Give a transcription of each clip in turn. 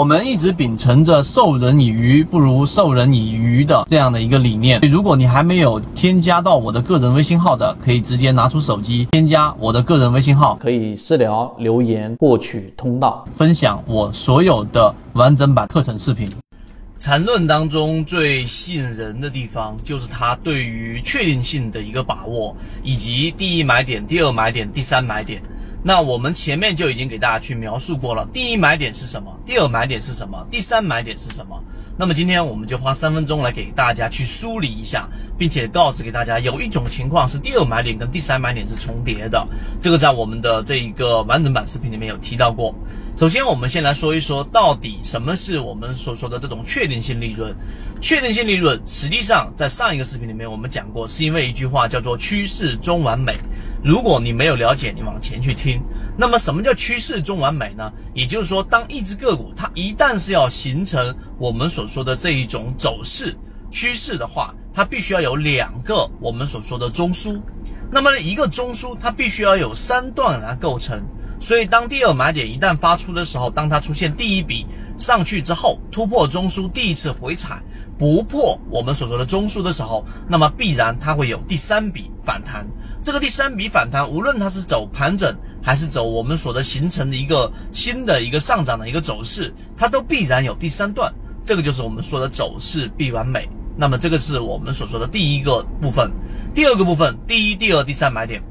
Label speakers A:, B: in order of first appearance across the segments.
A: 我们一直秉承着授人以鱼不如授人以渔的这样的一个理念。如果你还没有添加到我的个人微信号的，可以直接拿出手机添加我的个人微信号，
B: 可以私聊留言获取通道，
A: 分享我所有的完整版课程视频。
C: 缠论当中最吸引人的地方，就是它对于确定性的一个把握，以及第一买点、第二买点、第三买点。那我们前面就已经给大家去描述过了，第一买点是什么，第二买点是什么，第三买点是什么。那么今天我们就花三分钟来给大家去梳理一下，并且告知给大家，有一种情况是第二买点跟第三买点是重叠的，这个在我们的这一个完整版视频里面有提到过。首先，我们先来说一说，到底什么是我们所说的这种确定性利润？确定性利润实际上在上一个视频里面我们讲过，是因为一句话叫做“趋势中完美”。如果你没有了解，你往前去听。那么，什么叫趋势中完美呢？也就是说，当一只个股它一旦是要形成我们所说的这一种走势趋势的话，它必须要有两个我们所说的中枢。那么，一个中枢它必须要有三段来构成。所以，当第二买点一旦发出的时候，当它出现第一笔上去之后，突破中枢第一次回踩不破我们所说的中枢的时候，那么必然它会有第三笔反弹。这个第三笔反弹，无论它是走盘整还是走我们所的形成的一个新的一个上涨的一个走势，它都必然有第三段。这个就是我们说的走势必完美。那么，这个是我们所说的第一个部分。第二个部分，第一、第二、第三买点。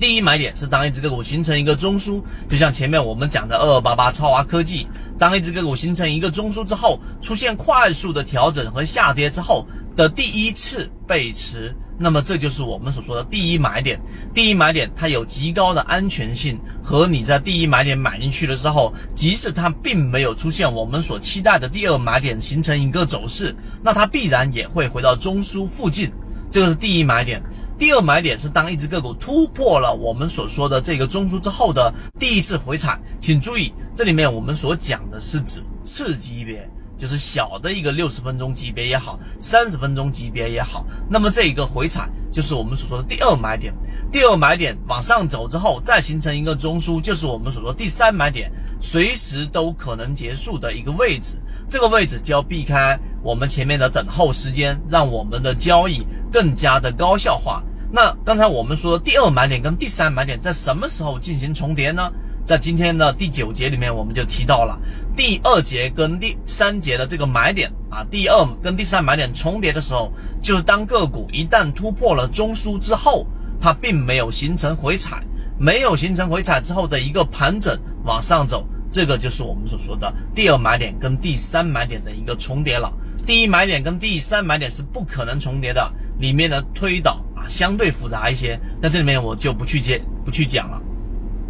C: 第一买点是当一只个股形成一个中枢，就像前面我们讲的二二八八超华科技，当一只个股形成一个中枢之后，出现快速的调整和下跌之后的第一次背驰，那么这就是我们所说的第一买点。第一买点它有极高的安全性，和你在第一买点买进去的时候，即使它并没有出现我们所期待的第二买点形成一个走势，那它必然也会回到中枢附近，这个是第一买点。第二买点是当一只个股突破了我们所说的这个中枢之后的第一次回踩，请注意，这里面我们所讲的是指次级别，就是小的一个六十分钟级别也好，三十分钟级别也好，那么这一个回踩就是我们所说的第二买点。第二买点往上走之后，再形成一个中枢，就是我们所说第三买点，随时都可能结束的一个位置。这个位置就要避开我们前面的等候时间，让我们的交易更加的高效化。那刚才我们说的第二买点跟第三买点在什么时候进行重叠呢？在今天的第九节里面，我们就提到了第二节跟第三节的这个买点啊，第二跟第三买点重叠的时候，就是当个股一旦突破了中枢之后，它并没有形成回踩，没有形成回踩之后的一个盘整往上走，这个就是我们所说的第二买点跟第三买点的一个重叠了。第一买点跟第三买点是不可能重叠的，里面的推导。相对复杂一些，在这里面我就不去接不去讲了。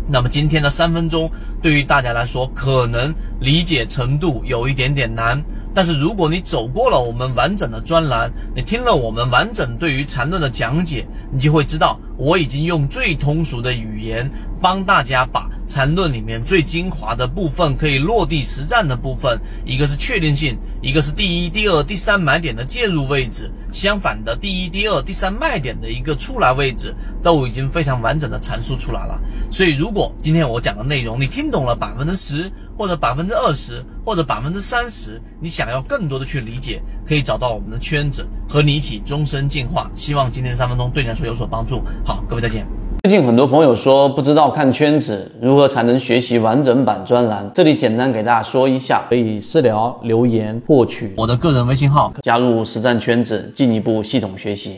C: 那么今天的三分钟对于大家来说可能理解程度有一点点难，但是如果你走过了我们完整的专栏，你听了我们完整对于缠论的讲解，你就会知道我已经用最通俗的语言帮大家把缠论里面最精华的部分可以落地实战的部分，一个是确定性，一个是第一、第二、第三买点的介入位置。相反的，第一、第二、第三卖点的一个出来位置都已经非常完整的阐述出来了。所以，如果今天我讲的内容你听懂了百分之十，或者百分之二十，或者百分之三十，你想要更多的去理解，可以找到我们的圈子，和你一起终身进化。希望今天三分钟对你来说有所帮助。好，各位再见。
B: 最近很多朋友说不知道看圈子如何才能学习完整版专栏，这里简单给大家说一下，可以私聊留言获取
A: 我的个人微信号，
B: 加入实战圈子，进一步系统学习。